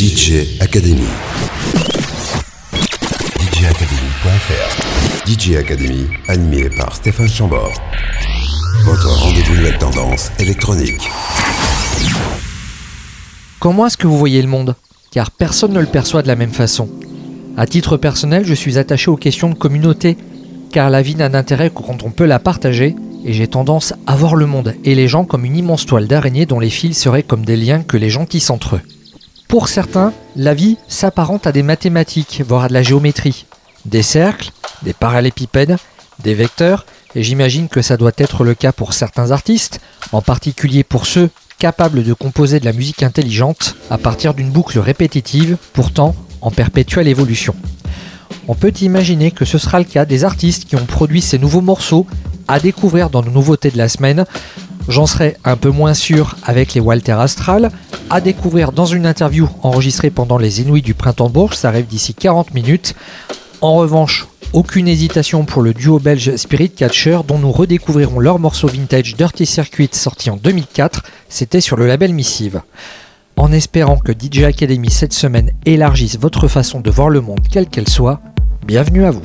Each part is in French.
DJ Academy. DJacademy.fr DJ Academy, animé par Stéphane Chambord. Votre rendez-vous nouvelle tendance électronique. Comment est-ce que vous voyez le monde? Car personne ne le perçoit de la même façon. À titre personnel, je suis attaché aux questions de communauté, car la vie n'a d'intérêt que quand on peut la partager, et j'ai tendance à voir le monde et les gens comme une immense toile d'araignée dont les fils seraient comme des liens que les gens tissent entre eux. Pour certains, la vie s'apparente à des mathématiques, voire à de la géométrie. Des cercles, des parallépipèdes, des vecteurs, et j'imagine que ça doit être le cas pour certains artistes, en particulier pour ceux capables de composer de la musique intelligente à partir d'une boucle répétitive, pourtant en perpétuelle évolution. On peut imaginer que ce sera le cas des artistes qui ont produit ces nouveaux morceaux à découvrir dans nos nouveautés de la semaine. J'en serai un peu moins sûr avec les Walter Astral, à découvrir dans une interview enregistrée pendant les Inouïs du Printemps Bourges, ça arrive d'ici 40 minutes. En revanche, aucune hésitation pour le duo belge Spirit Catcher dont nous redécouvrirons leur morceau vintage Dirty Circuit sorti en 2004, c'était sur le label Missive. En espérant que DJ Academy cette semaine élargisse votre façon de voir le monde quelle qu'elle soit, bienvenue à vous.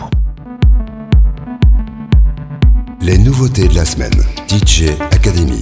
Les nouveautés de la semaine. DJ Academy.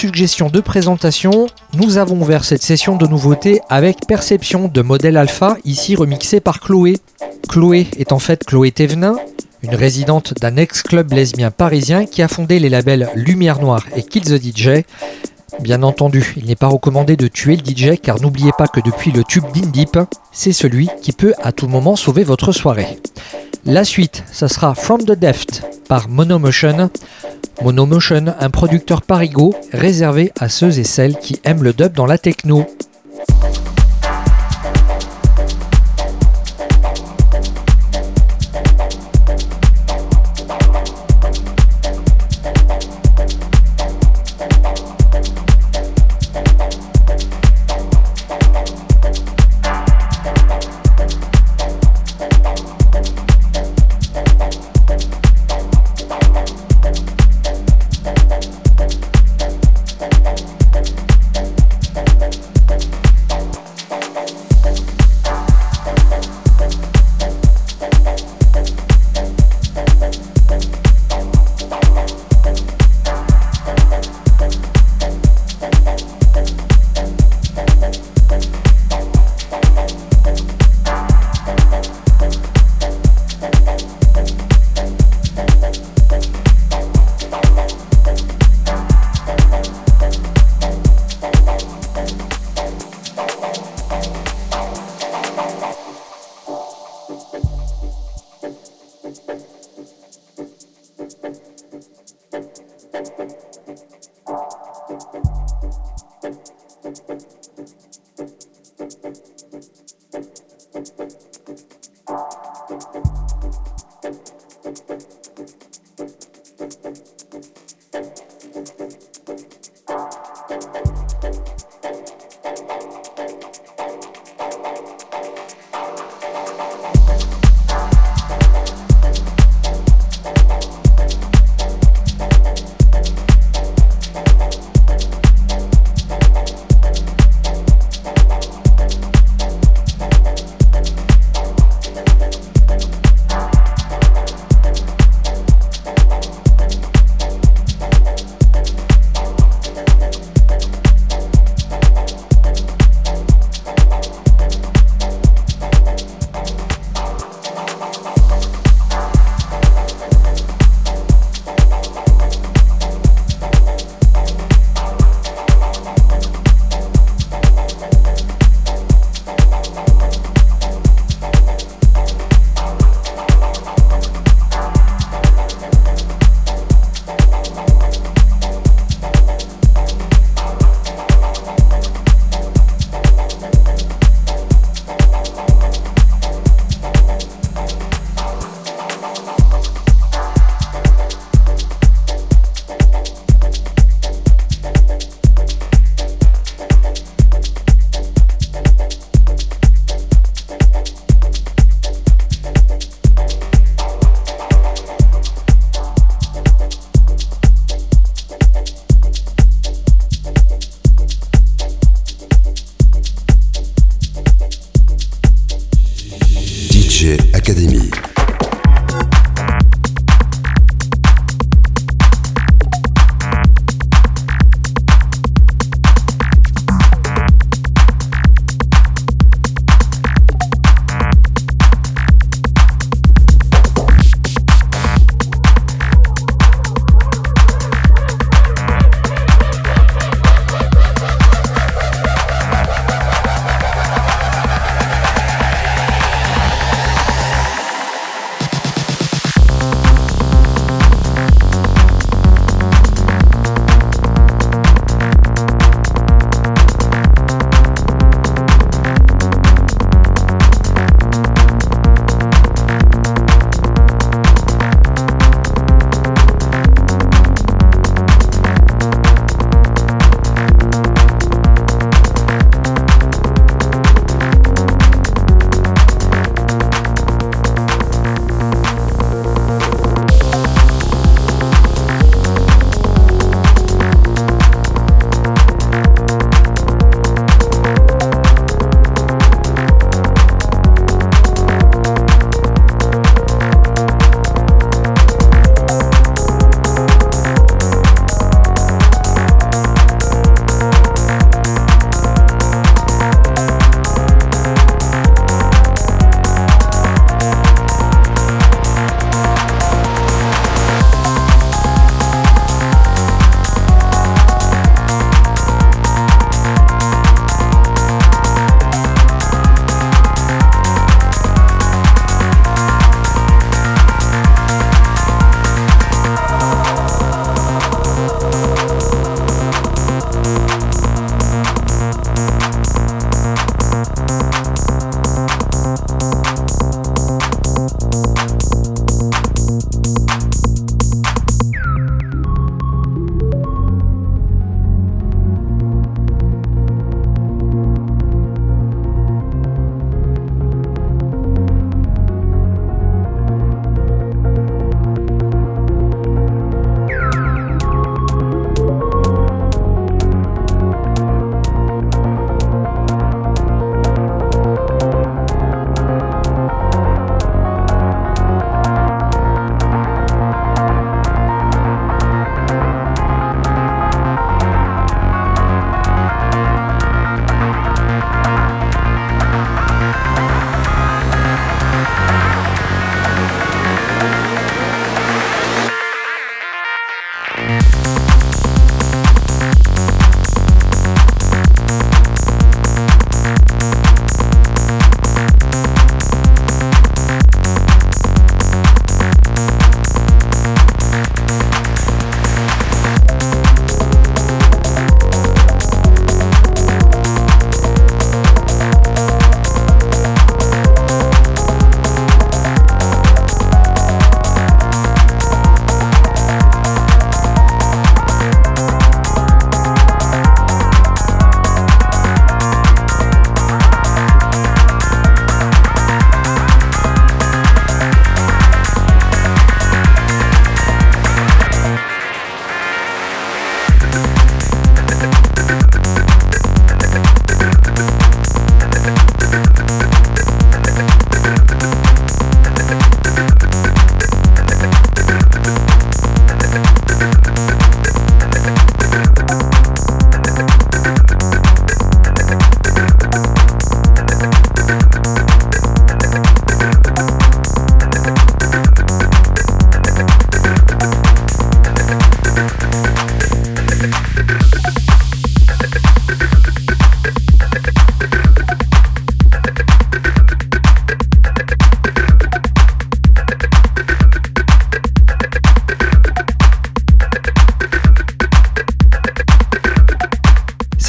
Suggestion de présentation, nous avons ouvert cette session de nouveautés avec Perception de modèle alpha, ici remixé par Chloé. Chloé est en fait Chloé Thévenin, une résidente d'un ex-club lesbien parisien qui a fondé les labels Lumière Noire et Kill the DJ. Bien entendu, il n'est pas recommandé de tuer le DJ car n'oubliez pas que depuis le tube d'Indeep, c'est celui qui peut à tout moment sauver votre soirée. La suite, ça sera From the Deft par Monomotion. Monomotion, un producteur parigo réservé à ceux et celles qui aiment le dub dans la techno.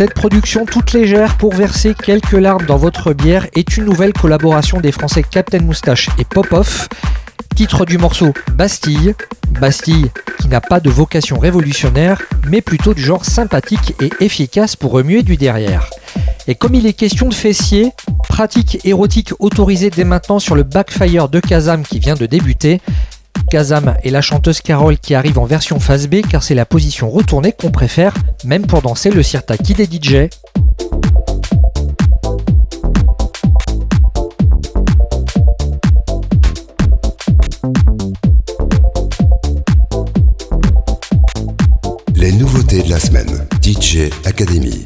Cette production toute légère pour verser quelques larmes dans votre bière est une nouvelle collaboration des Français Captain Moustache et Pop-Off. Titre du morceau Bastille. Bastille qui n'a pas de vocation révolutionnaire, mais plutôt du genre sympathique et efficace pour remuer du derrière. Et comme il est question de fessier, pratique érotique autorisée dès maintenant sur le Backfire de Kazam qui vient de débuter, Kazam et la chanteuse Carole qui arrive en version phase B car c'est la position retournée qu'on préfère, même pour danser le sirtaki des DJ. Les nouveautés de la semaine. DJ Academy.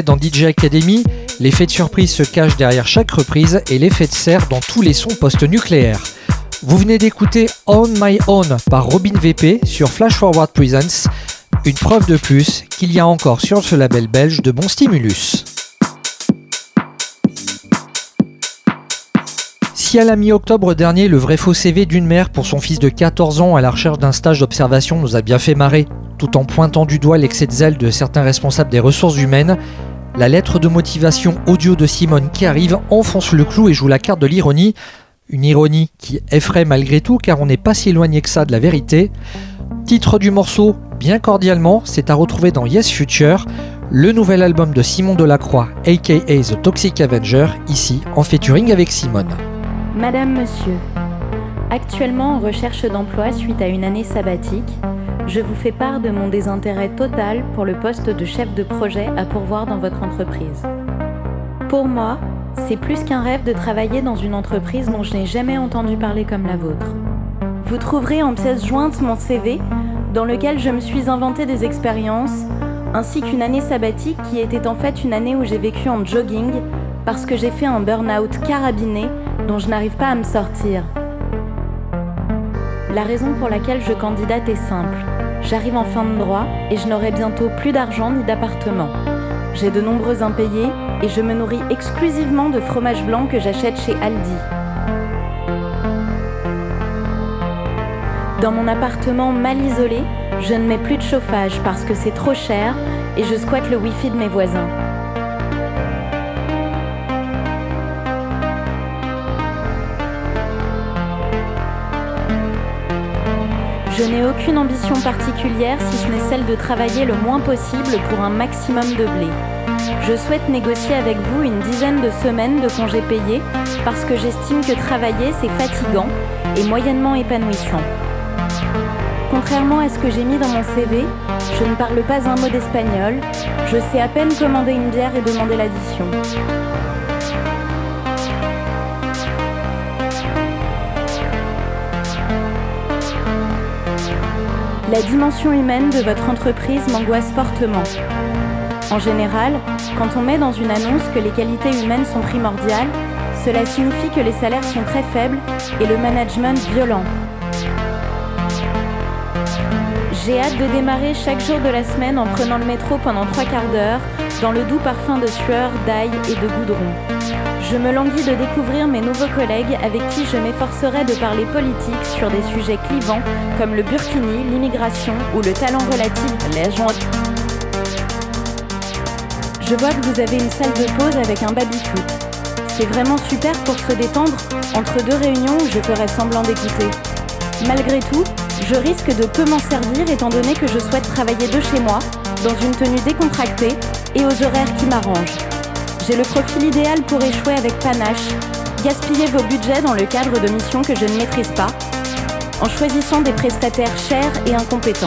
Dans DJ Academy, l'effet de surprise se cache derrière chaque reprise et l'effet de serre dans tous les sons post-nucléaires. Vous venez d'écouter On My Own par Robin VP sur Flash Forward Presents, une preuve de plus qu'il y a encore sur ce label belge de bons stimulus. Si à la mi-octobre dernier, le vrai faux CV d'une mère pour son fils de 14 ans à la recherche d'un stage d'observation nous a bien fait marrer, tout en pointant du doigt l'excès de zèle de certains responsables des ressources humaines, la lettre de motivation audio de Simone qui arrive enfonce le clou et joue la carte de l'ironie, une ironie qui effraie malgré tout car on n'est pas si éloigné que ça de la vérité. Titre du morceau, bien cordialement, c'est à retrouver dans Yes Future, le nouvel album de Simon Delacroix, aka The Toxic Avenger, ici en featuring avec Simone. Madame, Monsieur, actuellement en recherche d'emploi suite à une année sabbatique, je vous fais part de mon désintérêt total pour le poste de chef de projet à pourvoir dans votre entreprise. Pour moi, c'est plus qu'un rêve de travailler dans une entreprise dont je n'ai jamais entendu parler comme la vôtre. Vous trouverez en pièce jointe mon CV dans lequel je me suis inventé des expériences, ainsi qu'une année sabbatique qui était en fait une année où j'ai vécu en jogging parce que j'ai fait un burn-out carabiné dont je n'arrive pas à me sortir. La raison pour laquelle je candidate est simple. J'arrive en fin de droit et je n'aurai bientôt plus d'argent ni d'appartement. J'ai de nombreux impayés et je me nourris exclusivement de fromage blanc que j'achète chez Aldi. Dans mon appartement mal isolé, je ne mets plus de chauffage parce que c'est trop cher et je squatte le wifi de mes voisins. Je n'ai aucune ambition particulière si ce n'est celle de travailler le moins possible pour un maximum de blé. Je souhaite négocier avec vous une dizaine de semaines de congés payés parce que j'estime que travailler c'est fatigant et moyennement épanouissant. Contrairement à ce que j'ai mis dans mon CV, je ne parle pas un mot d'espagnol, je sais à peine commander une bière et demander l'addition. La dimension humaine de votre entreprise m'angoisse fortement. En général, quand on met dans une annonce que les qualités humaines sont primordiales, cela signifie que les salaires sont très faibles et le management violent. J'ai hâte de démarrer chaque jour de la semaine en prenant le métro pendant trois quarts d'heure, dans le doux parfum de sueur, d'ail et de goudron. Je me languis de découvrir mes nouveaux collègues avec qui je m'efforcerai de parler politique sur des sujets clivants comme le burkini, l'immigration ou le talent relatif les Je vois que vous avez une salle de pause avec un baby-foot. C'est vraiment super pour se détendre entre deux réunions où je ferai semblant d'écouter. Malgré tout, je risque de peu m'en servir étant donné que je souhaite travailler de chez moi, dans une tenue décontractée et aux horaires qui m'arrangent. J'ai le profil idéal pour échouer avec panache, gaspiller vos budgets dans le cadre de missions que je ne maîtrise pas, en choisissant des prestataires chers et incompétents.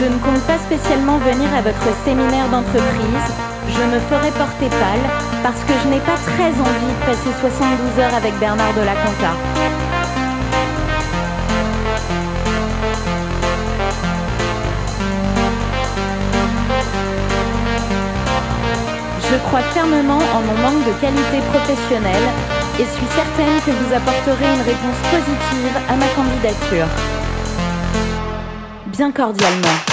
Je ne compte pas spécialement venir à votre séminaire d'entreprise. Je me ferai porter pâle parce que je n'ai pas très envie de passer 72 heures avec Bernard de la Conta. Je crois fermement en mon manque de qualité professionnelle et suis certaine que vous apporterez une réponse positive à ma candidature. Bien cordialement.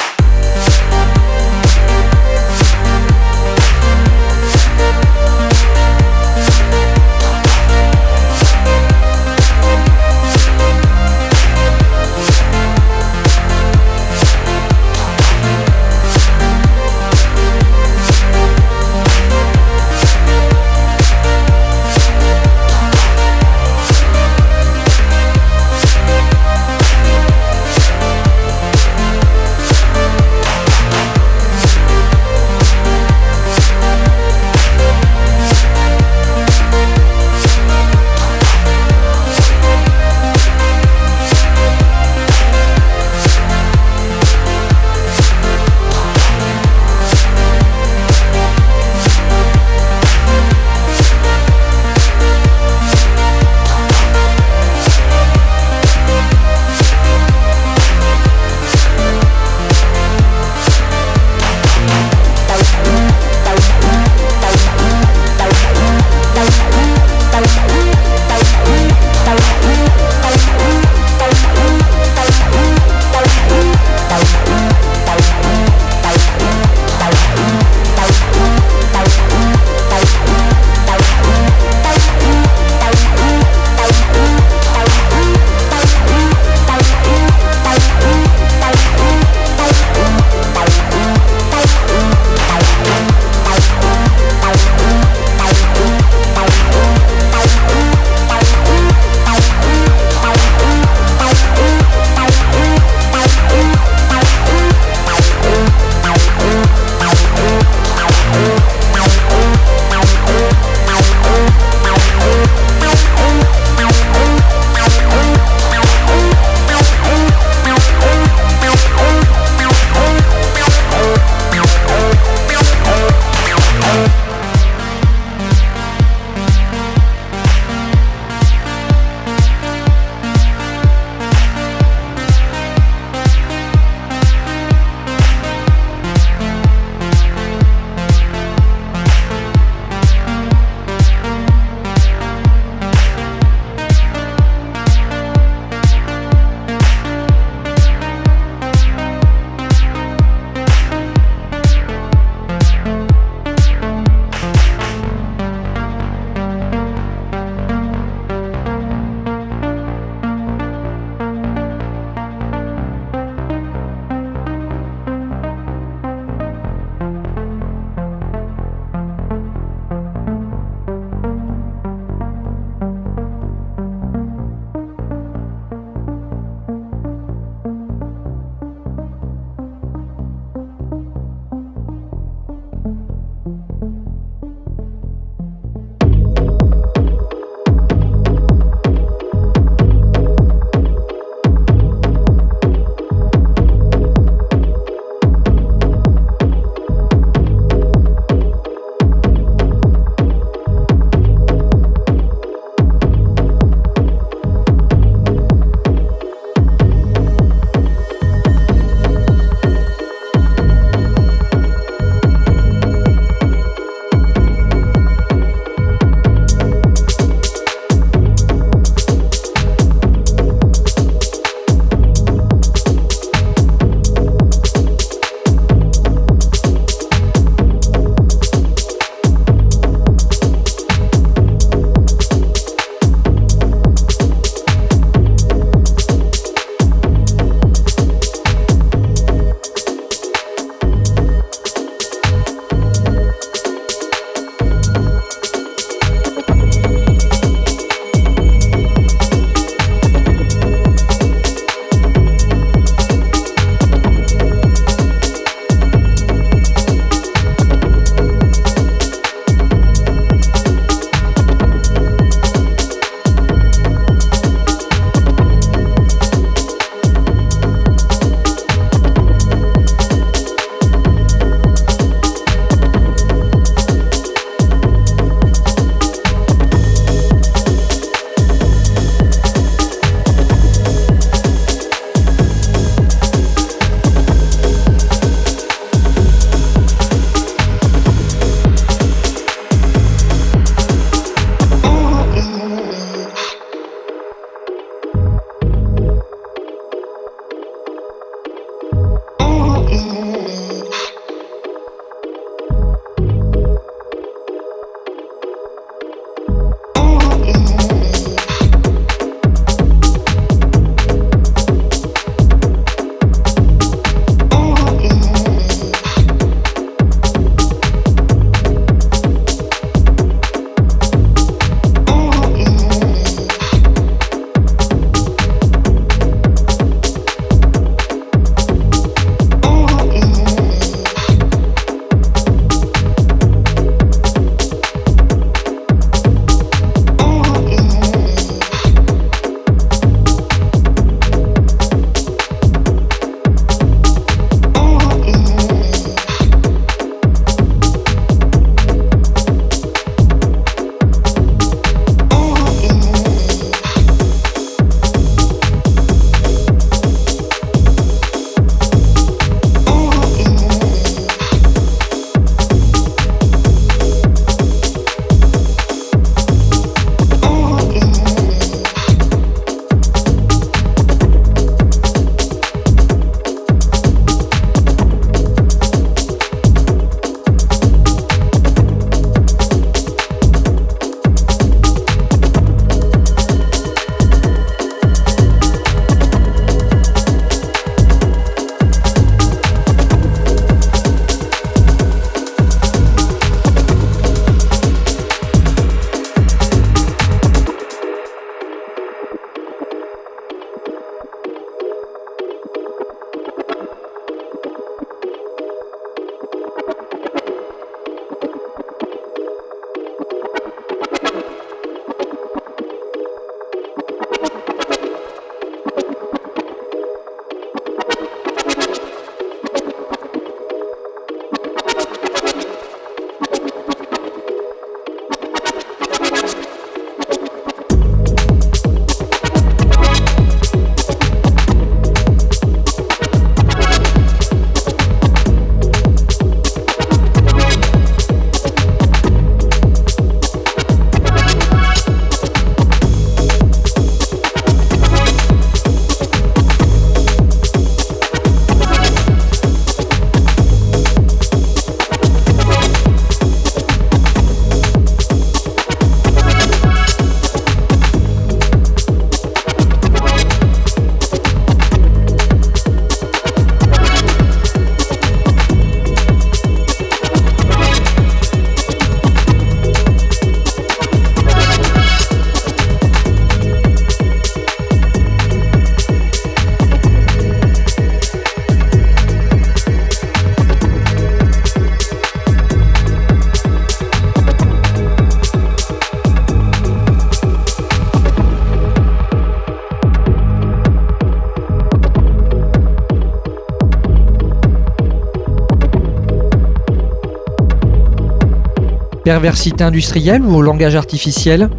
Perversité industrielle ou au langage artificiel?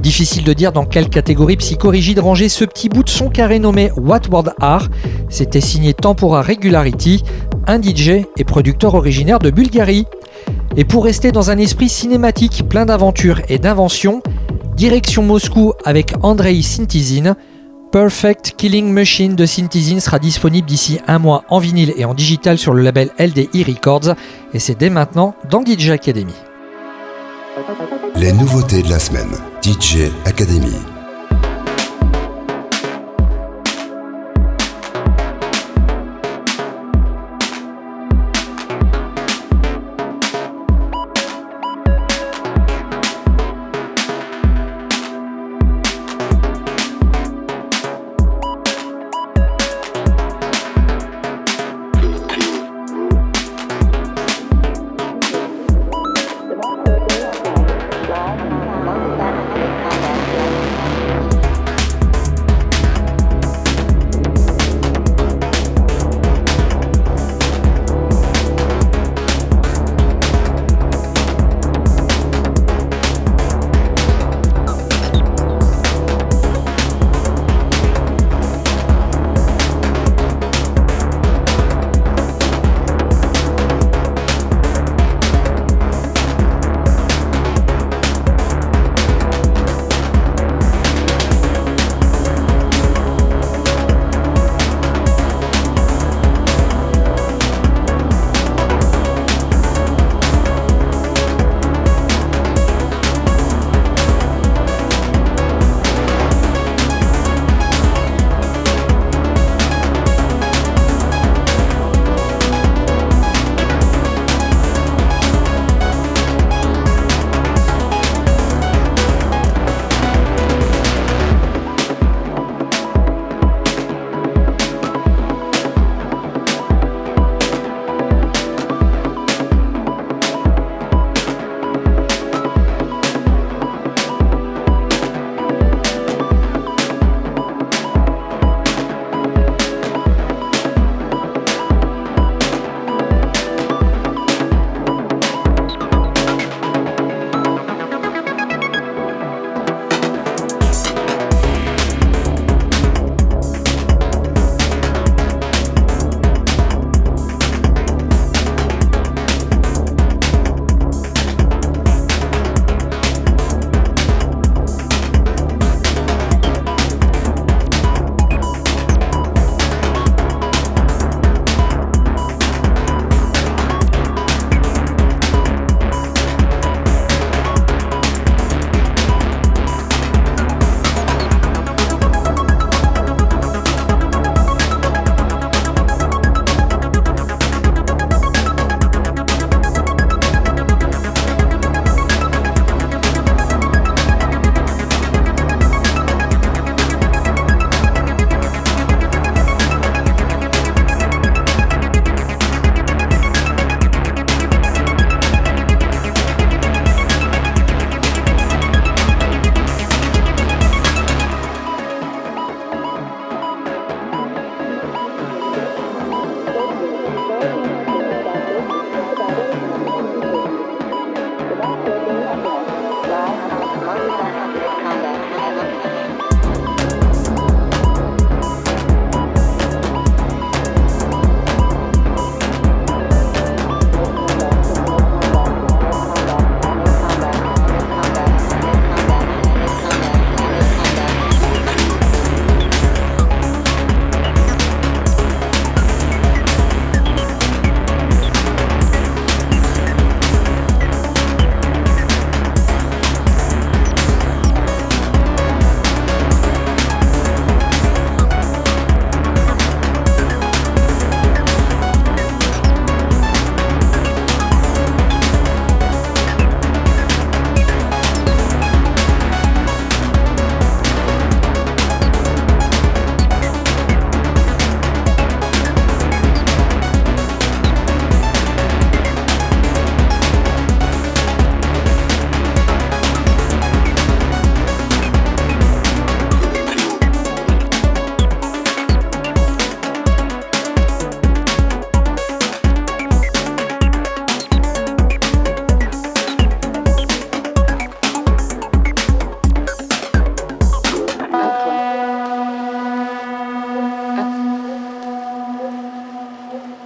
Difficile de dire dans quelle catégorie psychorigide ranger ce petit bout de son carré nommé What World Art. C'était signé Tempora Regularity, un DJ et producteur originaire de Bulgarie. Et pour rester dans un esprit cinématique plein d'aventures et d'inventions, direction Moscou avec Andrei Sintizin. Perfect Killing Machine de Syntizine sera disponible d'ici un mois en vinyle et en digital sur le label LDI Records et c'est dès maintenant dans DJ Academy. Les nouveautés de la semaine. DJ Academy.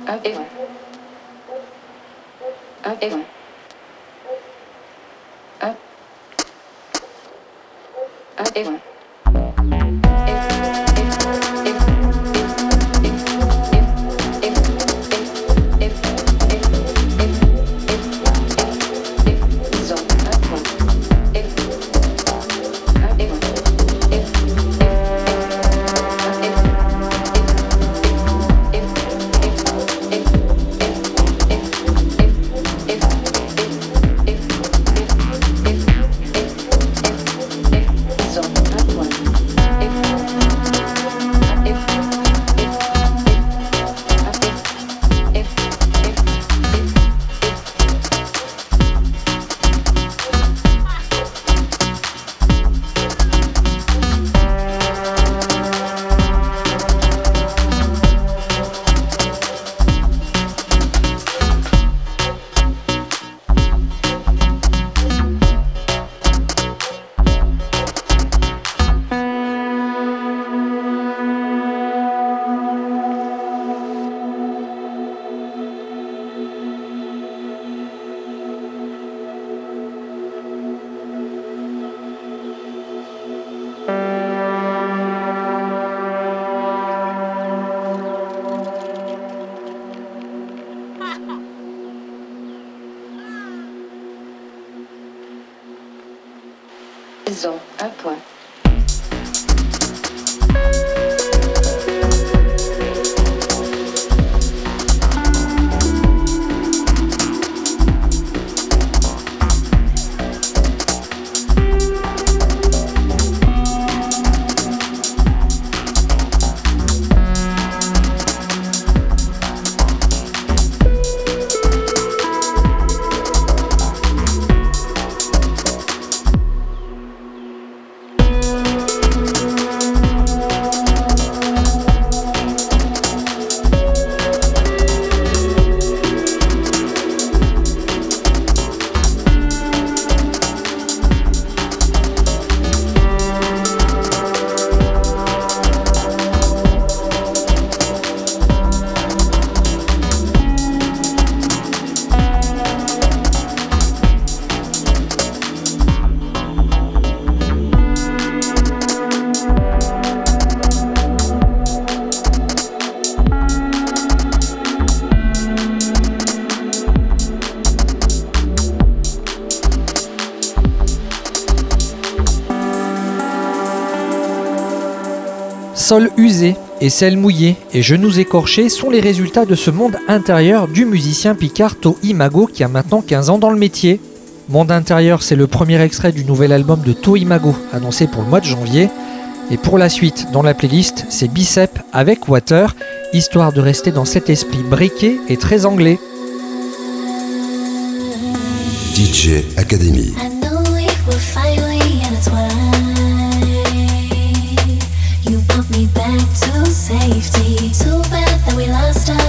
啊，一，啊，一，啊，啊，一。Sol usé et sel mouillé et genoux écorchés sont les résultats de ce monde intérieur du musicien Picard Imago qui a maintenant 15 ans dans le métier. Monde intérieur, c'est le premier extrait du nouvel album de To Imago annoncé pour le mois de janvier. Et pour la suite, dans la playlist, c'est Bicep avec Water, histoire de rester dans cet esprit briqué et très anglais. DJ Academy. Safety. Too bad that we lost a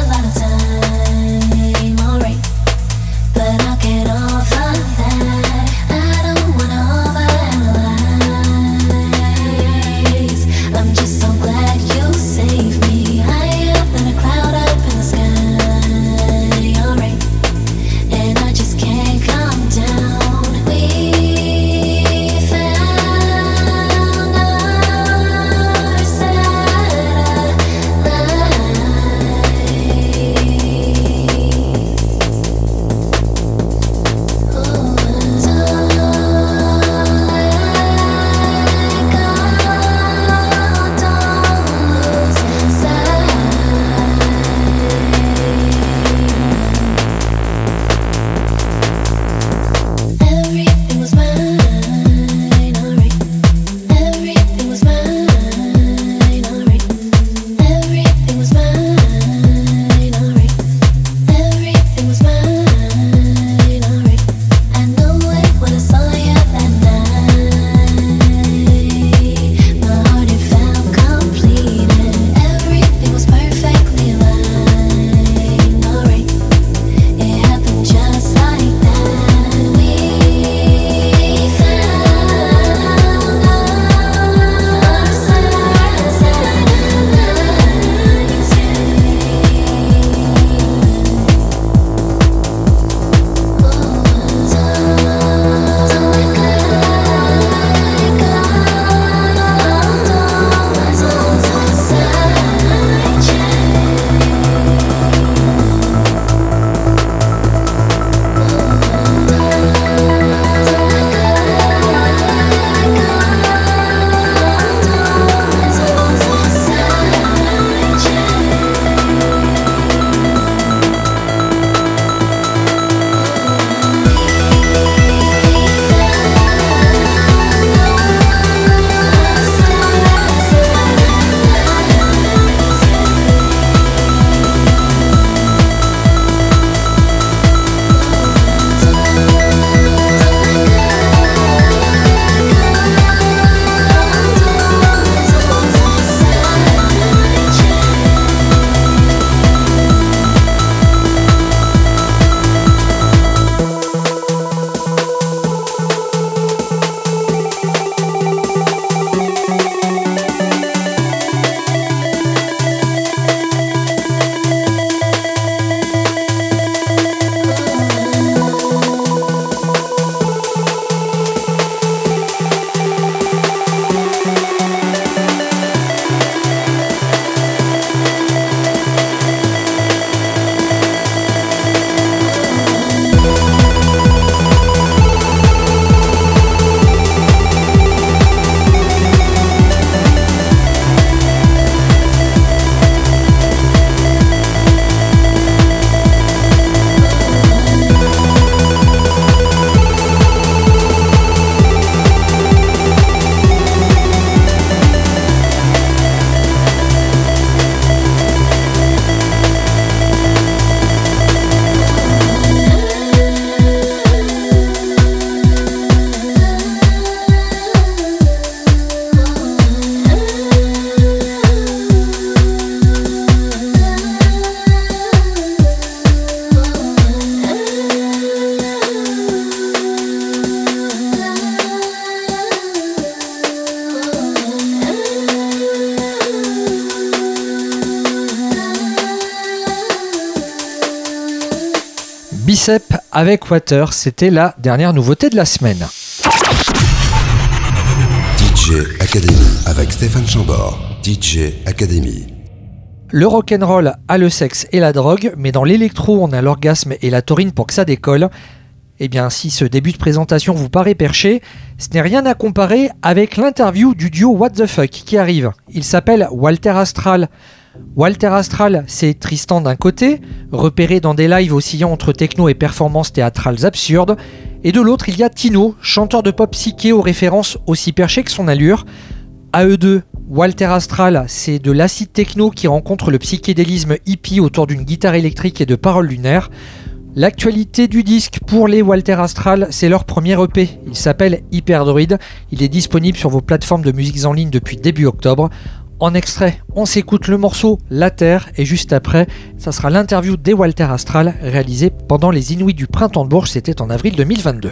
avec Water, c'était la dernière nouveauté de la semaine. DJ Academy avec Stéphane Chambord. DJ Academy. Le rock'n'roll a le sexe et la drogue, mais dans l'électro, on a l'orgasme et la taurine pour que ça décolle. Eh bien, si ce début de présentation vous paraît perché, ce n'est rien à comparer avec l'interview du duo What the Fuck qui arrive. Il s'appelle Walter Astral. Walter Astral, c'est Tristan d'un côté, repéré dans des lives oscillant entre techno et performances théâtrales absurdes, et de l'autre, il y a Tino, chanteur de pop psyché aux références aussi perchées que son allure. À eux deux, Walter Astral, c'est de l'acide techno qui rencontre le psychédélisme hippie autour d'une guitare électrique et de paroles lunaires. L'actualité du disque pour les Walter Astral, c'est leur premier EP. Il s'appelle Hyperdroid. Il est disponible sur vos plateformes de musique en ligne depuis début octobre. En extrait, on s'écoute le morceau La Terre et juste après, ça sera l'interview des Walter Astral réalisée pendant les Inuits du Printemps de Bourges, c'était en avril 2022.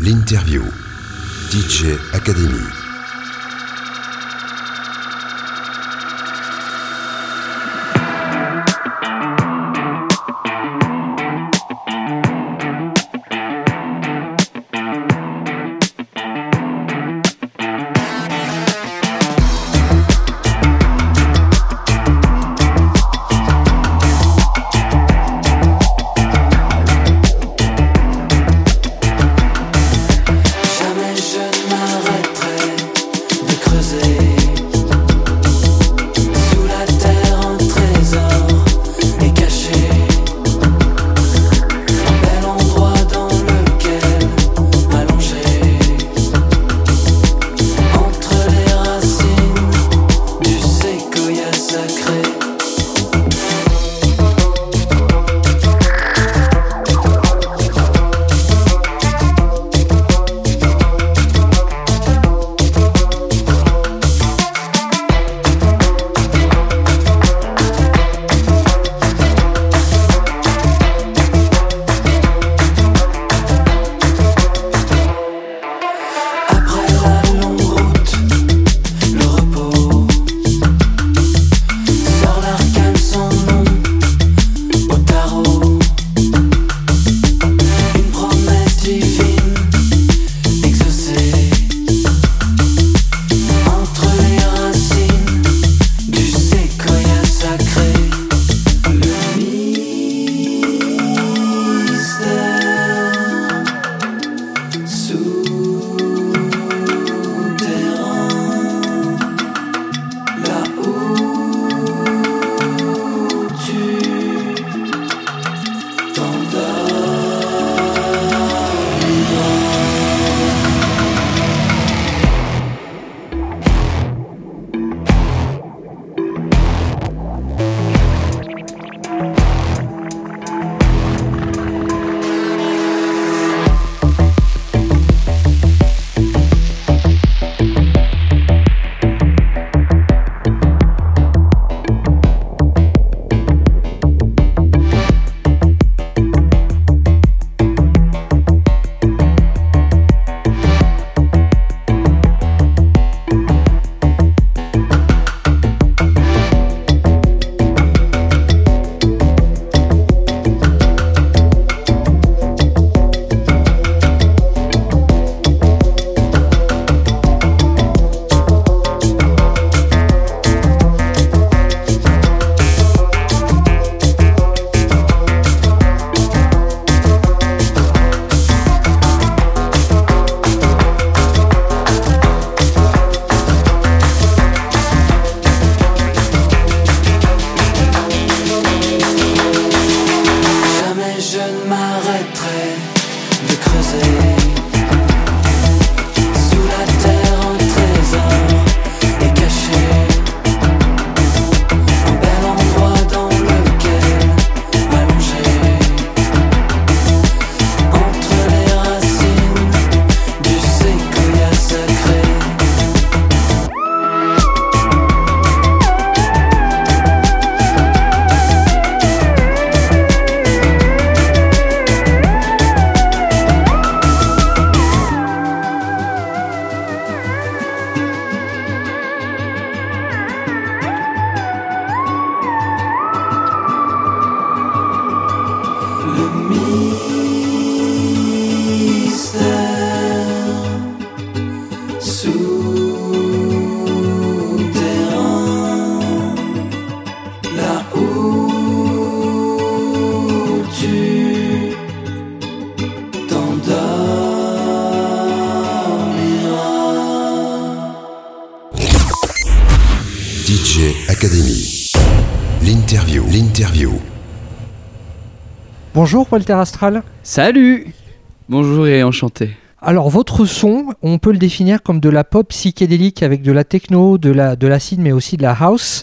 L'interview. DJ Academy. Bonjour Walter Astral. Salut Bonjour et enchanté. Alors votre son, on peut le définir comme de la pop psychédélique avec de la techno, de la de l'acide mais aussi de la house.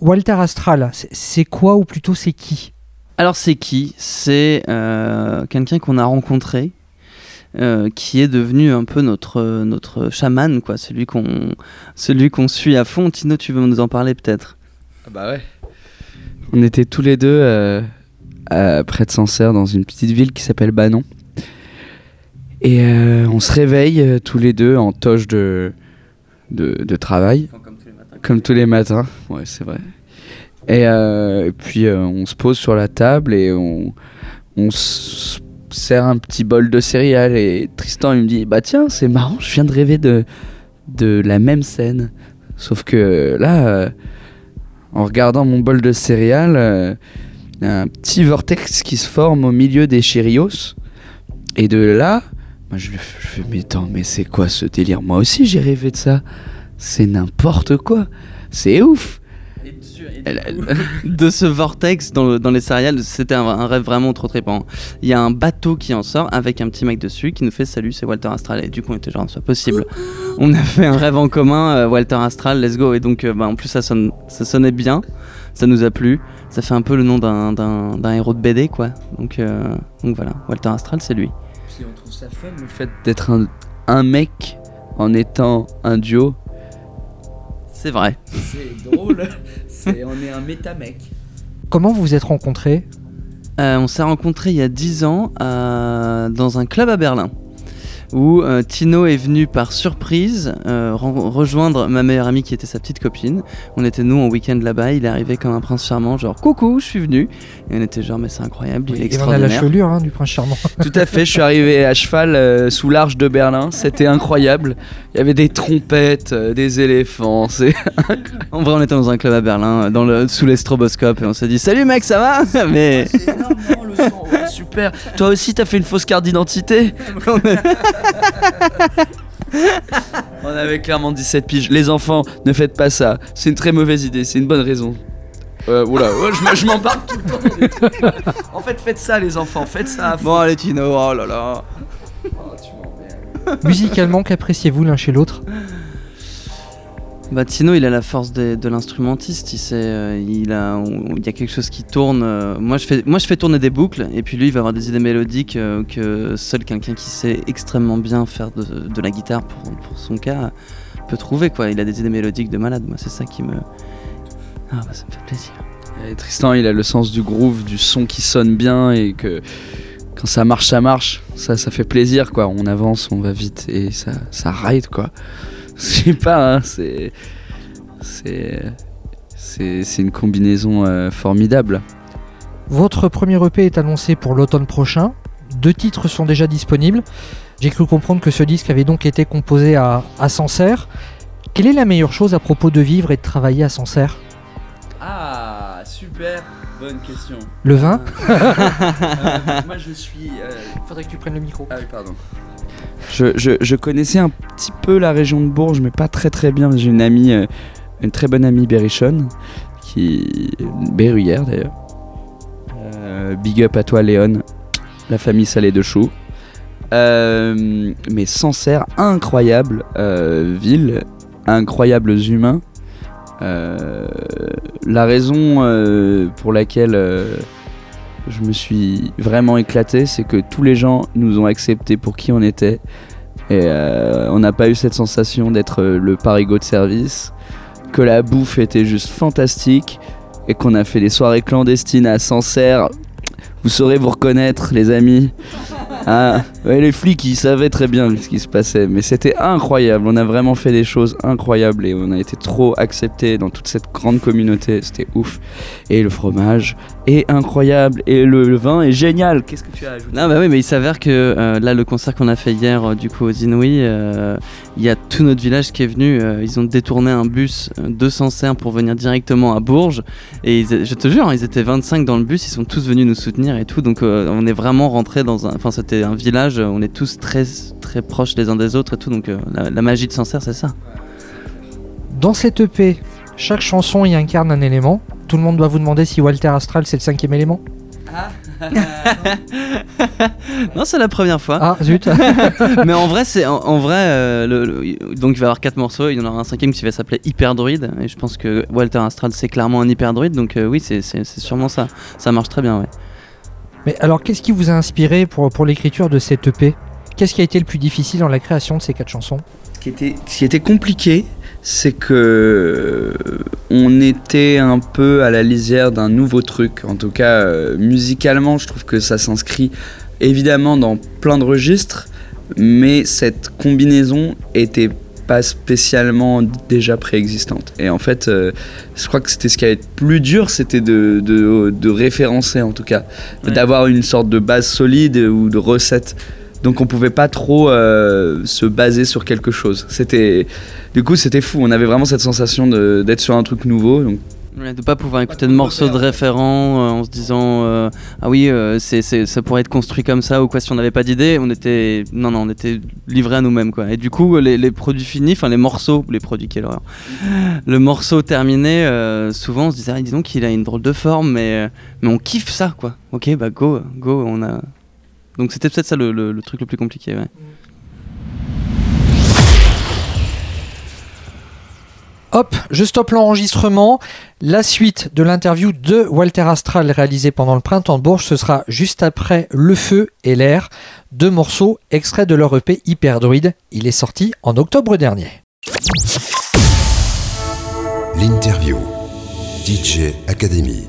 Walter Astral, c'est- quoi ou plutôt c'est qui? Alors c'est qui? C'est euh, quelqu'un qu'on a rencontré, euh, qui est devenu un peu notre, notre chaman, quoi, celui qu'on celui qu'on suit à fond. Tino, tu veux nous en parler peut-être? Bah ouais. On était tous les deux euh, près de Sancerre dans une petite ville qui s'appelle Banon. Et euh, on se réveille euh, tous les deux en toge de, de, de travail. Comme tous les matins. Ouais, c'est vrai. Et, euh, et puis euh, on se pose sur la table et on, on se sert un petit bol de céréales. Et Tristan il me dit Bah tiens, c'est marrant, je viens de rêver de, de la même scène. Sauf que là, euh, en regardant mon bol de céréales, euh, un petit vortex qui se forme au milieu des Cheerios. Et de là, moi je, je fais Mais attends, mais c'est quoi ce délire? Moi aussi j'ai rêvé de ça. C'est n'importe quoi. C'est ouf. De ce vortex dans, le- dans les céréales, c'était un, un rêve vraiment trop trépant. Il y a un bateau qui en sort avec un petit mec dessus qui nous fait salut, c'est Walter Astral. Et du coup, on était genre, c'est pas possible. On a fait un rêve en commun, euh, Walter Astral, let's go. Et donc, euh, bah, en plus, ça, sonne, ça sonnait bien, ça nous a plu. Ça fait un peu le nom d'un- d'un d'un héros de BD, quoi. Donc, euh, donc voilà, Walter Astral, c'est lui. Puis on trouve ça fun le fait d'être un, un mec en étant un duo. C'est vrai. C'est drôle. c'est, on est un méta-mec. Comment vous vous êtes rencontrés? Euh, on s'est rencontrés il y a 10 ans euh, dans un club à Berlin où euh, Tino est venu par surprise euh, rejoindre ma meilleure amie qui était sa petite copine. On était nous en week-end là-bas, il est arrivé comme un prince charmant, genre coucou, je suis venu. Et on était genre mais c'est incroyable, il est Et on a la extraordinaire. chevelure hein, du prince charmant. Tout à fait, je suis arrivé à cheval euh, sous l'arche de Berlin, c'était incroyable. Il y avait des trompettes, euh, des éléphants, c'est En vrai, on était dans un club à Berlin, dans le, sous les stroboscopes, et on s'est dit salut mec, ça va? Mais Super. Toi aussi, t'as fait une fausse carte d'identité On avait clairement 17 piges. Les enfants, ne faites pas ça. C'est une très mauvaise idée, c'est une bonne raison. Euh, oula, ouais, je, je m'en parle tout le temps. en fait, faites ça, les enfants, faites ça. bon, allez Tino, oh là là. Oh, tu m'emmerdes. Musicalement, qu'appréciez-vous l'un chez l'autre? Bah Tino, il a la force de, l'instrumentiste. Euh, il y a quelque chose qui tourne. euh, moi, je fais, tourner des boucles, et puis lui, il va avoir des idées mélodiques euh, que seul quelqu'un qui sait extrêmement bien faire de, la guitare pour, son cas peut trouver. Quoi, il a des idées mélodiques de malade. Moi, c'est ça qui me, ah bah ça me fait plaisir. Tristan, il a le sens du groove, du son qui sonne bien et que quand ça marche, ça marche. Ça, ça fait plaisir, quoi. On avance, on va vite et ça, ça ride, quoi. Je sais pas, hein, c'est, c'est, c'est, c'est une combinaison euh, formidable. Votre premier EP est annoncé pour l'automne prochain. Deux titres sont déjà disponibles. J'ai cru comprendre que ce disque avait donc été composé à, à Sancerre. Quelle est la meilleure chose à propos de vivre et de travailler à Sancerre Ah, super, bonne question. Le vin? Moi, je suis. Faudrait que tu prennes le micro. Ah oui, pardon. Je, connaissais un petit peu la région de Bourges, mais pas très très bien. J'ai une amie, euh, une très bonne amie berrichonne, qui berruyère d'ailleurs. Euh, big up à toi Léon, la famille salée de choux. Euh, mais Sancerre, incroyable euh, ville, incroyables humains. La raison pour laquelle je me suis vraiment éclaté, c'est que tous les gens nous ont acceptés pour qui on était. Et euh, on n'a pas eu cette sensation d'être euh, le parigot de service, que la bouffe était juste fantastique, et qu'on a fait des soirées clandestines à Sancerre. Vous saurez vous reconnaître, les amis. Ah, les flics, ils savaient très bien ce qui se passait, mais c'était incroyable. On a vraiment fait des choses incroyables et on a été trop acceptés dans toute cette grande communauté. C'était ouf. Et le fromage est incroyable et le, vin est génial. Qu'est-ce que tu as ajouté? Non bah oui mais il s'avère que euh, là le concert qu'on a fait hier euh, du coup aux Inouïs, euh, il y a tout notre village qui est venu, ils ont détourné un bus de Sancerre pour venir directement à Bourges et je te jure hein, ils étaient 25 dans le bus, ils sont tous venus nous soutenir et tout donc on est vraiment rentré dans un enfin c'était un village, on est tous très très proches les uns des autres et tout donc euh, la, la magie de Sancerre c'est ça. Dans cette EP, chaque chanson y incarne un élément. tout le monde doit vous demander si Walter Astral c'est le cinquième élément Non, c'est la première fois. Ah zut Mais en vrai, c'est en, en vrai, euh, le- le- donc il va y avoir quatre morceaux. Il y en aura un cinquième qui va s'appeler Hyperdruid. Et je pense que Walter Astral, c'est clairement un Hyperdruid. Donc euh, oui, c'est sûrement ça. Ça marche très bien, ouais. Mais alors qu'est-ce qui vous a inspiré pour, l'écriture de cette EP Qu'est-ce qui a été le plus difficile dans la création de ces quatre chansons? Ce qui était, compliqué, c'est que on était un peu à la lisière d'un nouveau truc. En tout cas, euh, musicalement, je trouve que ça s'inscrit évidemment dans plein de registres, mais cette combinaison était pas spécialement déjà préexistante. Et en fait, euh, je crois que c'était ce qui allait être plus dur, c'était de, de, de référencer en tout cas, Ouais. d'avoir une sorte de base solide ou de recette. Donc on pouvait pas trop euh, se baser sur quelque chose. C'était, du coup, c'était fou. On avait vraiment cette sensation d'être sur un truc nouveau. Donc De pas pouvoir écouter de morceaux de référent euh, en se disant euh, ah oui euh, c'est ça pourrait être construit comme ça ou quoi si on n'avait pas d'idée on était non non on était livrés à nous-mêmes quoi. Et du coup les, produits finis enfin les morceaux les produits quelle horreur. Le morceau terminé euh, souvent on se disait ah, dis donc il a une drôle de forme mais euh, mais on kiffe ça quoi. Ok bah go go on a donc c'était peut-être ça le, le- truc le plus compliqué ouais. Hop, je stoppe l'enregistrement. La suite de l'interview de Walter Astral réalisée pendant le printemps de Bourges, ce sera juste après Le Feu et l'air, deux morceaux extraits de leur EP Hyperdruid. Il est sorti en octobre dernier. L'interview. DJ Academy.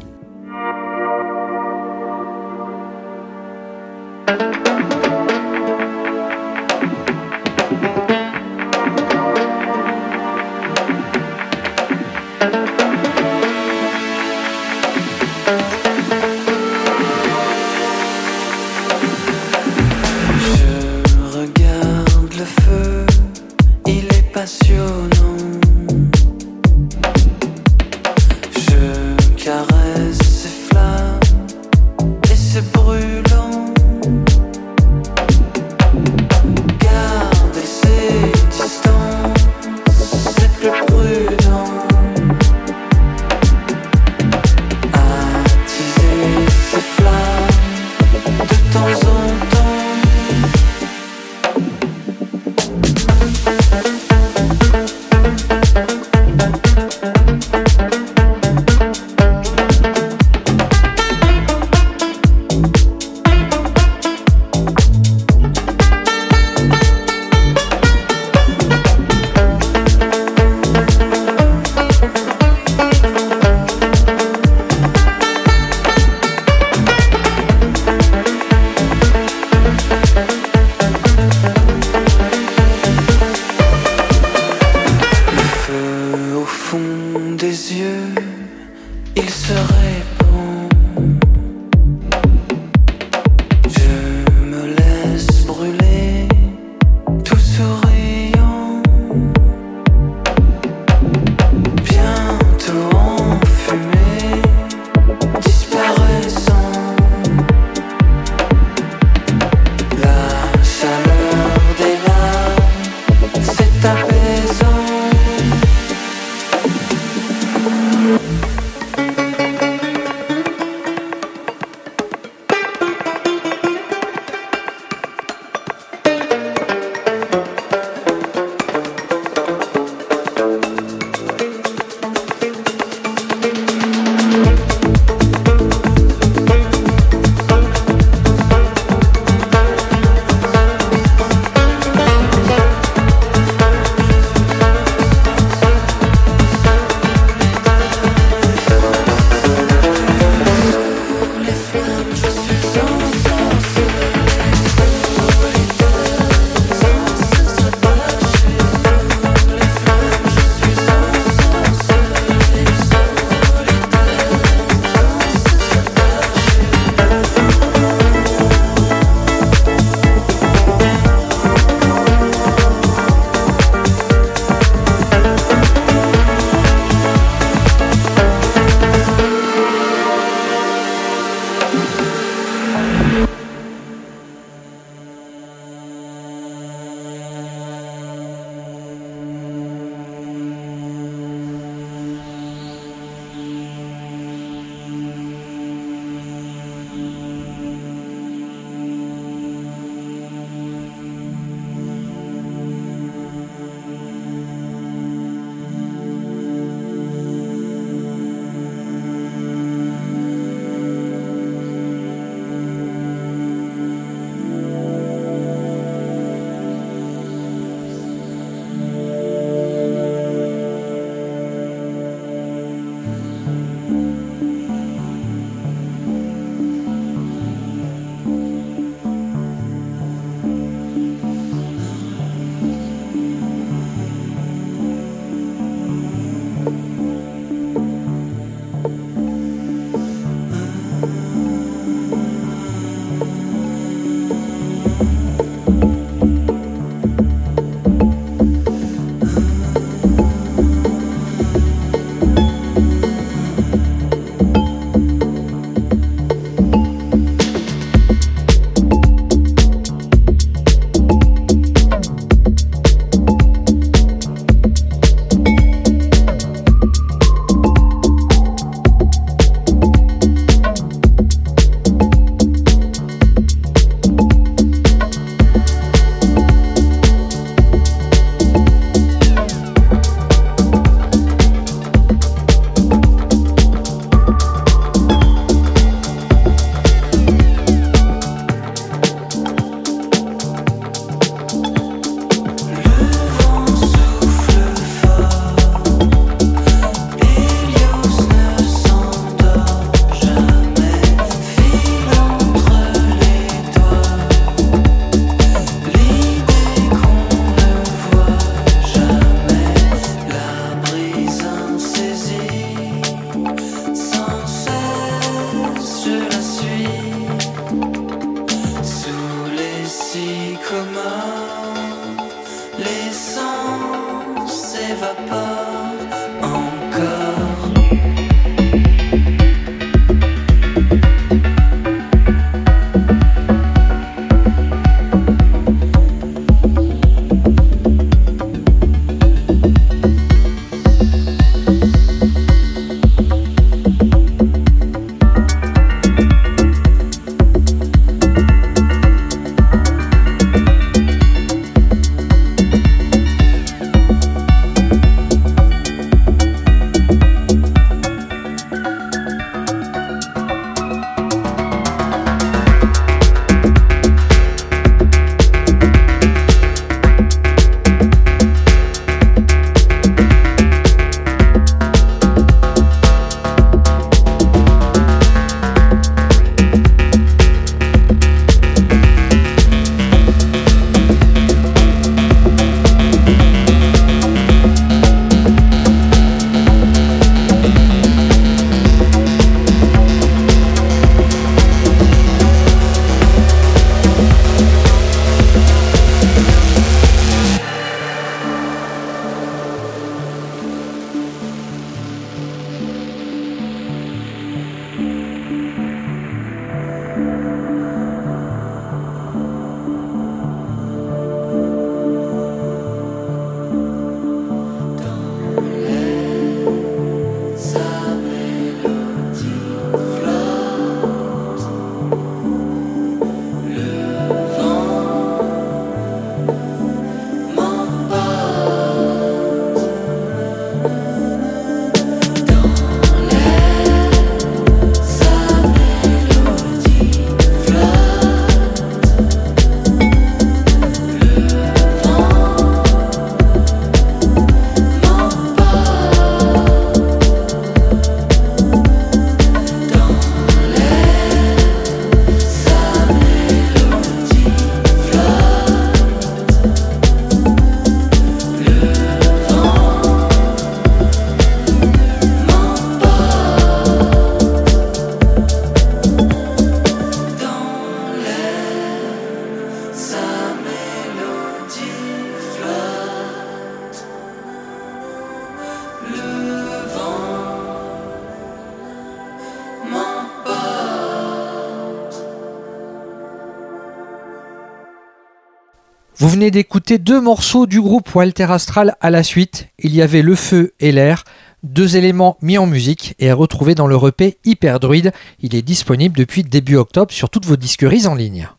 Venez d'écouter deux morceaux du groupe Walter Astral à la suite. Il y avait le feu et l'air, deux éléments mis en musique et à retrouver dans le EP Hyperdruid. Il est disponible depuis début octobre sur toutes vos disqueries en ligne.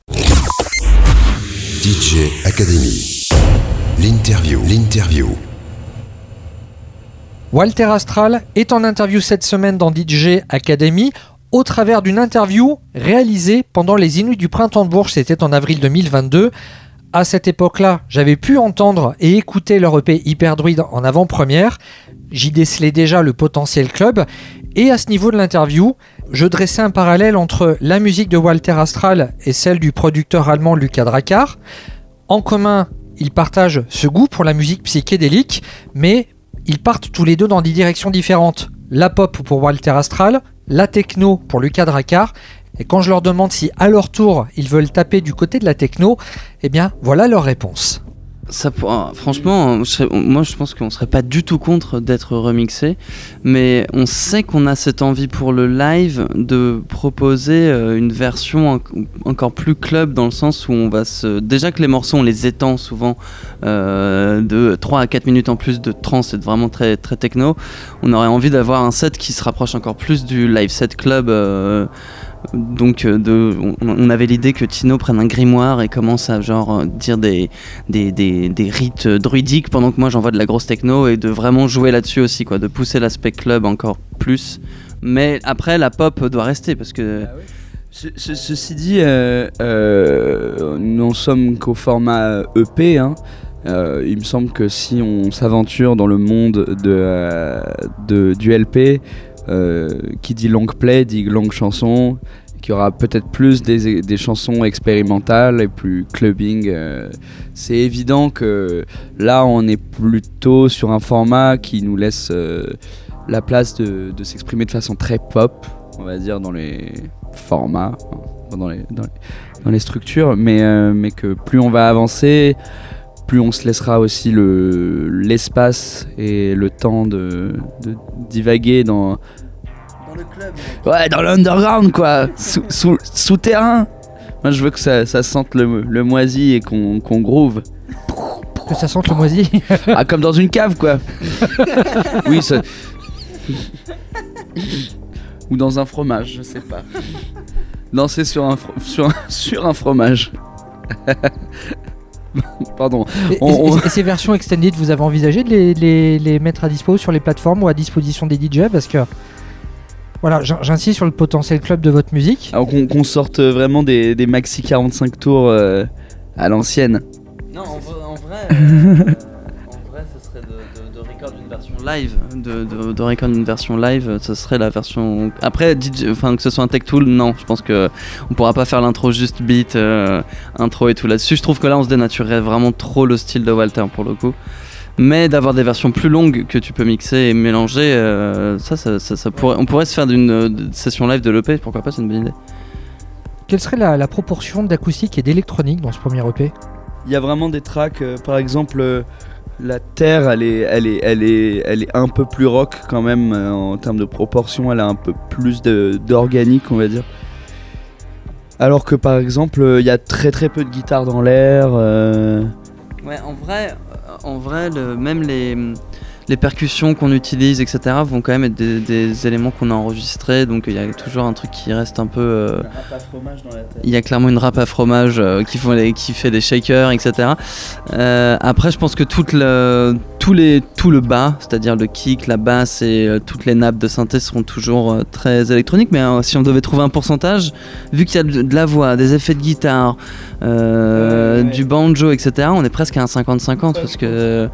DJ Academy. L'interview. L'interview. Walter Astral est en interview cette semaine dans DJ Academy au travers d'une interview réalisée pendant les Inuits du Printemps de Bourges, c'était en avril 2022. À cette époque-là, j'avais pu entendre et écouter leur EP Hyperdruid en avant-première. J'y décelais déjà le potentiel club. Et à ce niveau de l'interview, je dressais un parallèle entre la musique de Walter Astral et celle du producteur allemand Lucas Dracar. En commun, ils partagent ce goût pour la musique psychédélique, mais ils partent tous les deux dans des directions différentes. La pop pour Walter Astral, la techno pour Lucas Dracar. Et quand je leur demande si à leur tour ils veulent taper du côté de la techno, eh bien voilà leur réponse. Ça, ah, franchement, moi je pense qu'on serait pas du tout contre d'être remixé, mais on sait qu'on a cette envie pour le live de proposer euh, une version en- encore plus club dans le sens où on va se. Déjà que les morceaux on les étend souvent euh, de 3 à 4 minutes en plus de trance, c'est vraiment très, très techno. On aurait envie d'avoir un set qui se rapproche encore plus du live set club. euh, donc euh, on, avait l'idée que Tino prenne un grimoire et commence à genre euh, dire des, des, des, des rites druidiques pendant que moi j'envoie de la grosse techno et de vraiment jouer là-dessus aussi quoi, de pousser l'aspect club encore plus. Mais après la pop doit rester parce que ce- ceci dit, euh, nous en sommes qu'au format EP. hein. Il me semble que si on s'aventure dans le monde de, de- du LP, qui dit long play dit longue chanson, qu'il y aura peut-être plus des, des chansons expérimentales et plus clubbing. euh. C'est évident que là, on est plutôt sur un format qui nous laisse euh, la place de, s'exprimer de façon très pop, on va dire, dans les formats, dans les, dans les, structures, mais, euh, mais que plus on va avancer, plus on se laissera aussi le l'espace et le temps de, de divaguer dans dans le club ouais dans l'underground quoi. Sous, sous, souterrain. Moi je veux que ça, ça sente le, le moisi et qu'on qu'on groove. Que ça sente le moisi. ah comme dans une cave quoi. Oui ça... ou dans un fromage je sais pas. Danser sur un, fro- sur un, sur un fromage pardon Et, On- et- on- et ces versions extended, vous avez envisagé de les, les- les mettre à dispo sur les plateformes ou à disposition des DJ Parce que, voilà, j'in- j'insiste sur le potentiel club de votre musique. Alors qu'on sorte vraiment des, des maxi 45 tours euh, à l'ancienne. Non, en vrai, en vrai, euh, de, record une version live. De, de, de record une version live, ce serait la version. Après, DJ, enfin que ce soit un tech tool, non. Je pense que on pourra pas faire l'intro juste beat, euh, intro et tout là-dessus. Je trouve que là, on se dénaturerait vraiment trop le style de Walter pour le coup. Mais d'avoir des versions plus longues que tu peux mixer et mélanger, euh, ça, ça, ça, ça pourrait, on pourrait se faire d'une euh, session live de l'EP. Pourquoi pas C'est une bonne idée. Quelle serait la, la proportion d'acoustique et d'électronique dans ce premier EP Il y a vraiment des tracks, euh, par exemple, euh, la Terre, elle est, elle, est, elle, est, elle est un peu plus rock quand même euh, en termes de proportion, elle a un peu plus d'organique, on va dire. Alors que par exemple, euh, il y a très très peu de guitare dans l'air. euh, Ouais, en vrai, en vrai même les, les percussions qu'on utilise, etc., vont quand même être des, des éléments qu'on a enregistrés. Donc il y a toujours un truc qui reste un peu. euh, il y a clairement une râpe à fromage euh, qui, font les- qui fait des shakers, etc. Euh, après, je pense que toute le, tous les, tout le bas, c'est-à-dire le kick, la basse et toutes les nappes de synthé seront toujours très électroniques. Mais si on devait trouver un pourcentage, vu qu'il y a de, de la voix, des effets de guitare, Ouais, ouais. du banjo, etc., on est presque à un 50-50 parce que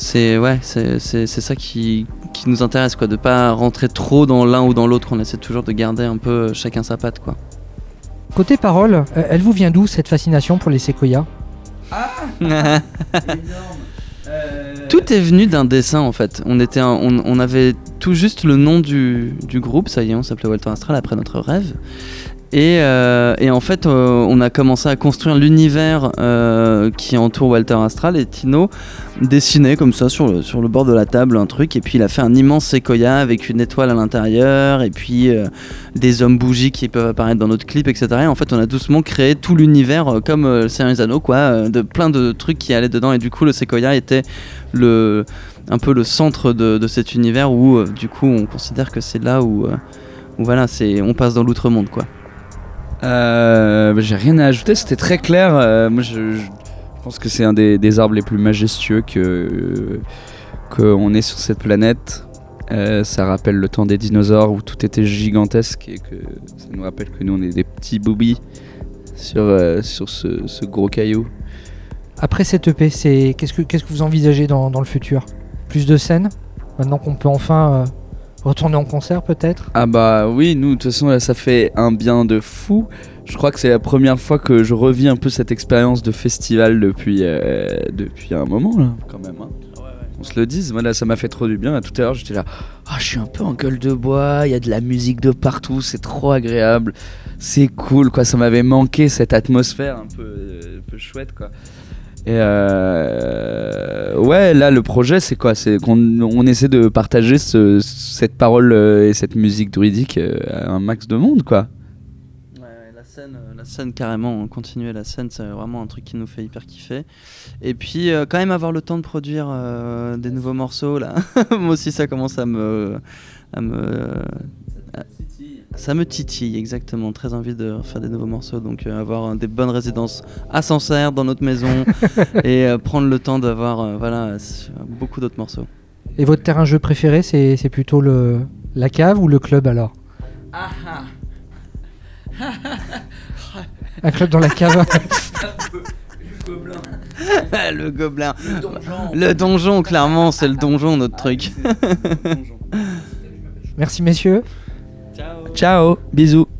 c'est ouais, c'est c'est- c'est ça qui, qui nous intéresse, quoi, de pas rentrer trop dans l'un ou dans l'autre. On essaie toujours de garder un peu euh, chacun sa patte, quoi. Côté parole, euh, elle vous vient d'où cette fascination pour les séquoias? Tout est venu d'un dessin en fait. On, était un- on, on avait tout juste le nom du, du groupe, ça y est, on s'appelait Walter Astral après notre rêve. Et, euh, et en fait, euh, on a commencé à construire l'univers euh, qui entoure Walter Astral et Tino dessinait comme ça sur le, sur le bord de la table un truc. Et puis il a fait un immense séquoia avec une étoile à l'intérieur et puis des hommes bougies qui peuvent apparaître dans notre clip, etc. Et en fait, on a doucement créé tout l'univers comme le Seigneur des Anneaux, quoi, de plein de trucs qui allaient dedans. Et du coup, le séquoia était le un peu le centre de, cet univers où du coup on considère que c'est là où, où voilà on passe dans l'outre-monde quoi. Euh, J'ai rien à ajouter, c'était très clair. Euh, moi, je, pense que c'est un des, arbres les plus majestueux que qu'on ait sur cette planète. Euh, ça rappelle le temps des dinosaures où tout était gigantesque et que ça nous rappelle que nous on est des petits boubis sur, sur ce, gros caillou. Après cette EP, c'est qu'est-ce que qu'est-ce que vous envisagez dans, dans le futur? Plus de scènes? Maintenant qu'on peut enfin retourner en concert peut-être? Ah bah oui, nous de toute façon là ça fait un bien de fou. Je crois que c'est la première fois que je revis un peu cette expérience de festival depuis, euh, depuis un moment là quand même. hein. On se le dise, moi là ça m'a fait trop du bien. Là, tout à l'heure j'étais là, ah je suis un peu en gueule de bois, il y a de la musique de partout, c'est trop agréable, c'est cool quoi, ça m'avait manqué cette atmosphère un peu, euh, un peu chouette quoi. Et euh, ouais, là le projet c'est quoi? C'est qu'on on essaie de partager ce- cette parole euh, et cette musique druidique euh, à un max de monde quoi. la scène, la scène carrément, continuer la scène, c'est vraiment un truc qui nous fait hyper kiffer. Et puis quand même avoir le temps de produire des nouveaux morceaux là. Moi aussi ça commence à me, ça me titille exactement. Très envie de faire des nouveaux morceaux, donc euh, avoir euh, des bonnes résidences à Sancerre dans notre maison et euh, prendre le temps d'avoir euh, voilà beaucoup d'autres morceaux. Et votre terrain de jeu préféré, c'est plutôt le la cave ou le club alors? Un club dans la cave le gobelin, le donjon, clairement c'est le donjon notre truc. Merci messieurs. Ciao, bisous.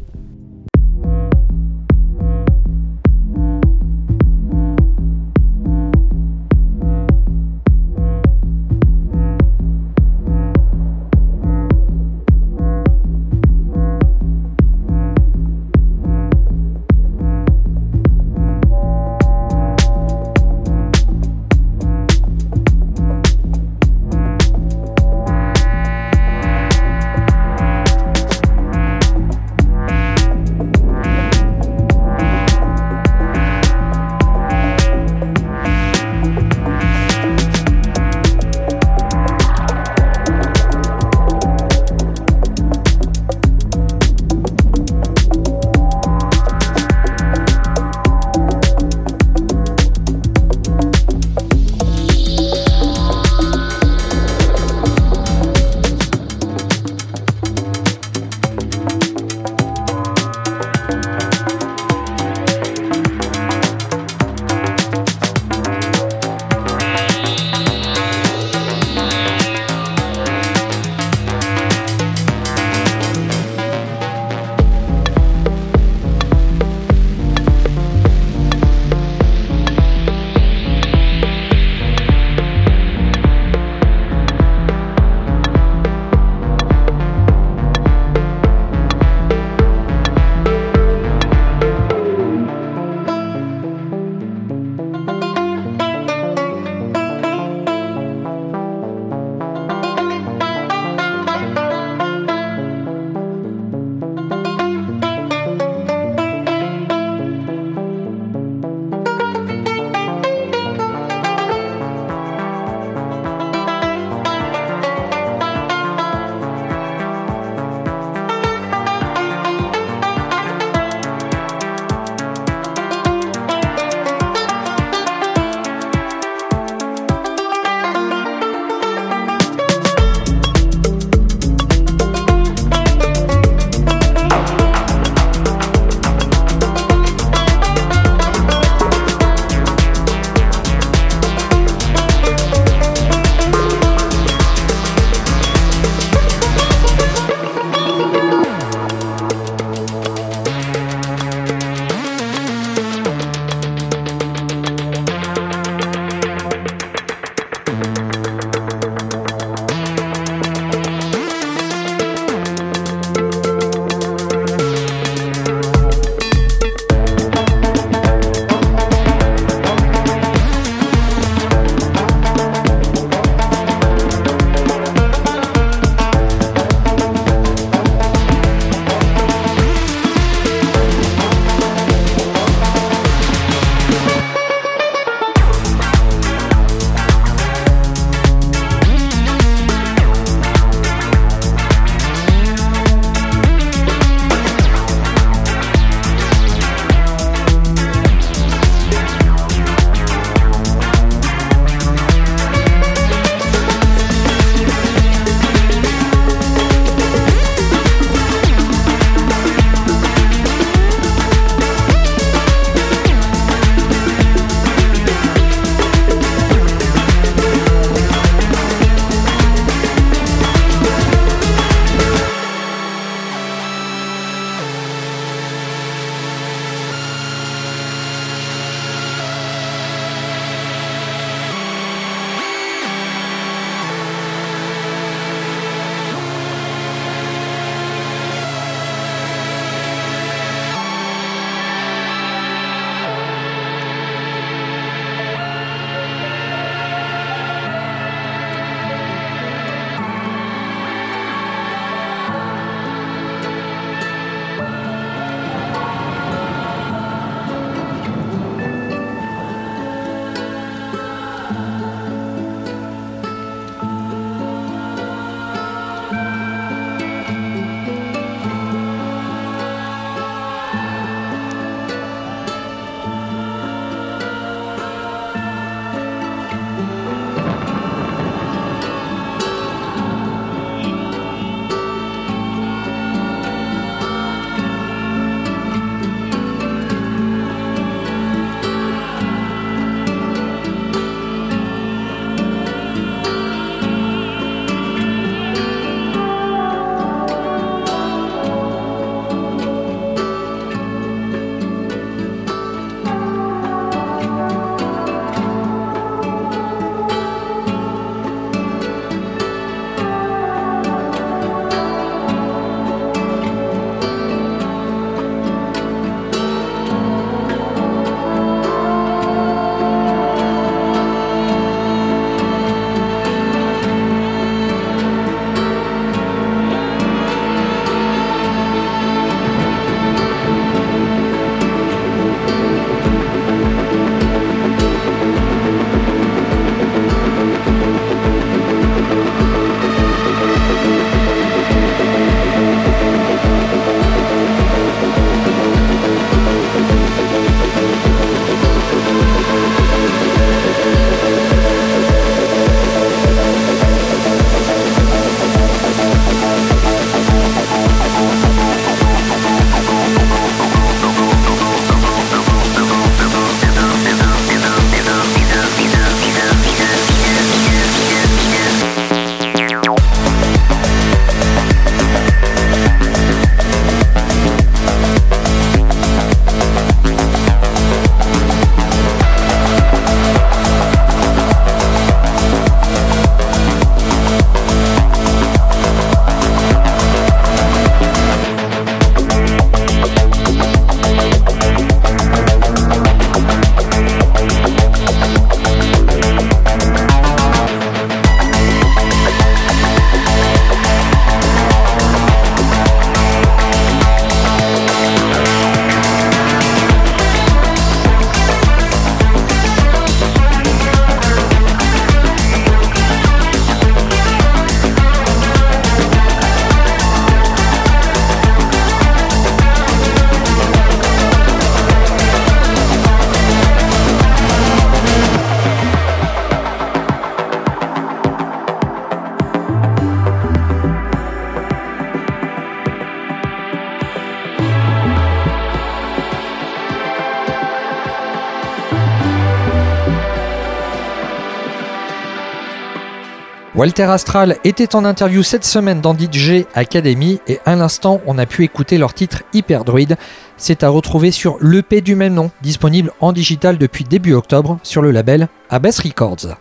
Walter Astral était en interview cette semaine dans DJ Academy et à l'instant on a pu écouter leur titre Hyperdruid. C'est à retrouver sur l'EP du même nom, disponible en digital depuis début octobre sur le label Abyss Records.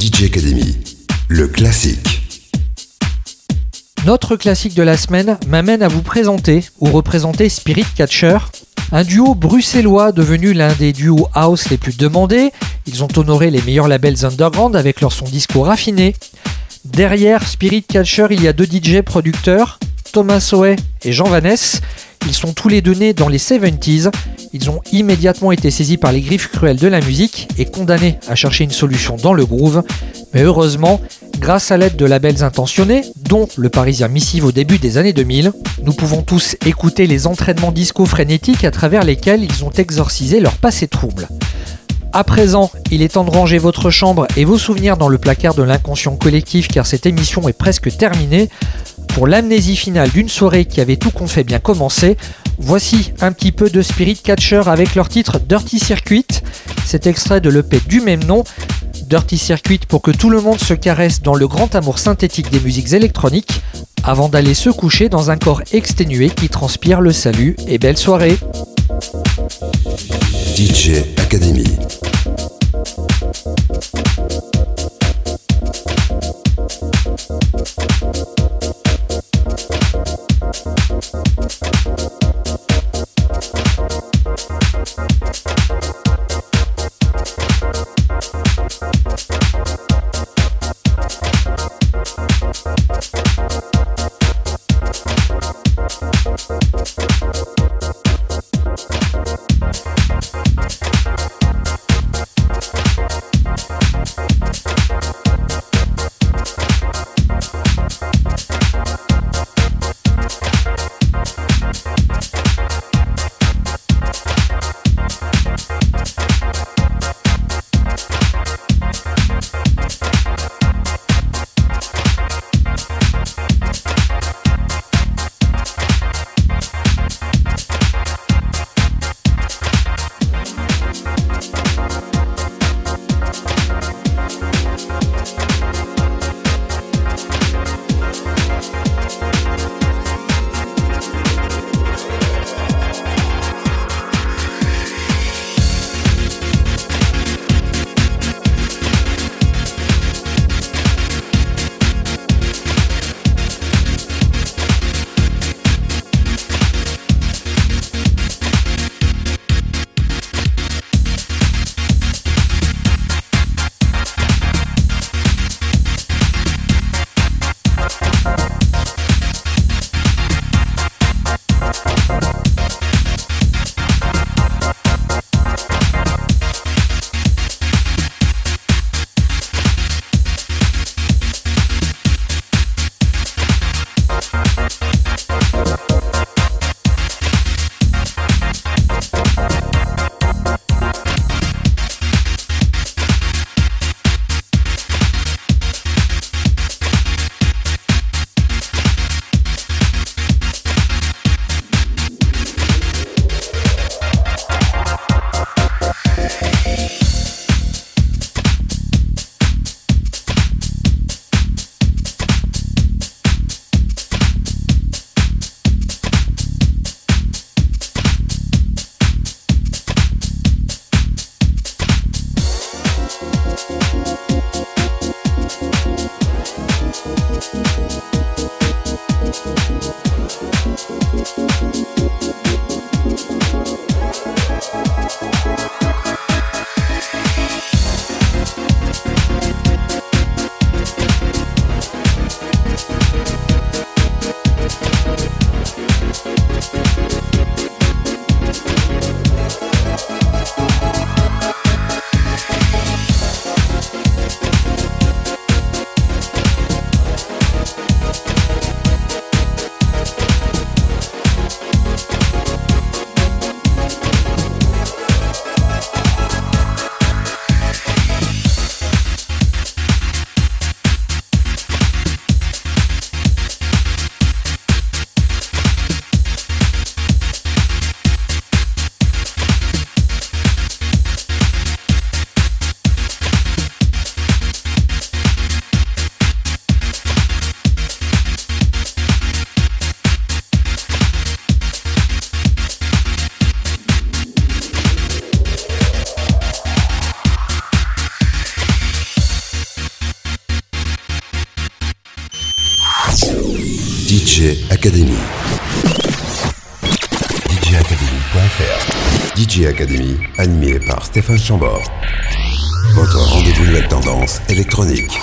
DJ Academy, le classique. Notre classique de la semaine m'amène à vous présenter ou représenter Spirit Catcher, un duo bruxellois devenu l'un des duos house les plus demandés. Ils ont honoré les meilleurs labels underground avec leur son disco raffiné. Derrière Spirit Catcher, il y a deux DJ producteurs, Thomas Soe et Jean Vaness. Ils sont tous les deux nés dans les 70s. Ils ont immédiatement été saisis par les griffes cruelles de la musique et condamnés à chercher une solution dans le groove. Mais heureusement, grâce à l'aide de labels intentionnés, dont le Parisien Missive au début des années 2000, nous pouvons tous écouter les entraînements disco frénétiques à travers lesquels ils ont exorcisé leur passé trouble. À présent, il est temps de ranger votre chambre et vos souvenirs dans le placard de l'inconscient collectif car cette émission est presque terminée. Pour l'amnésie finale d'une soirée qui avait tout qu'on bien commencer, voici un petit peu de Spirit Catcher avec leur titre Dirty Circuit. Cet extrait de l'EP du même nom. Dirty Circuit pour que tout le monde se caresse dans le grand amour synthétique des musiques électroniques avant d'aller se coucher dans un corps exténué qui transpire le salut et belle soirée. DJ Academy. Animé par Stéphane Chambord. Votre rendez-vous nouvelle tendance électronique.